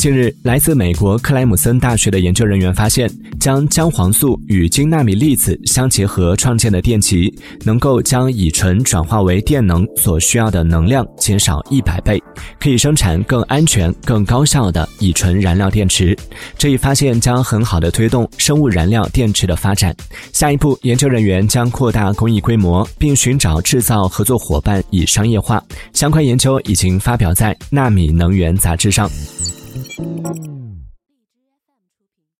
近日，来自美国克莱姆森大学的研究人员发现，将姜黄素与金纳米粒子相结合创建的电极，能够将乙醇转化为电能所需要的能量减少一百倍，可以生产更安全、更高效的乙醇燃料电池。这一发现将很好的推动生物燃料电池的发展。下一步，研究人员将扩大工艺规模，并寻找制造合作伙伴以商业化。相关研究已经发表在《纳米能源》杂志上。Thank you.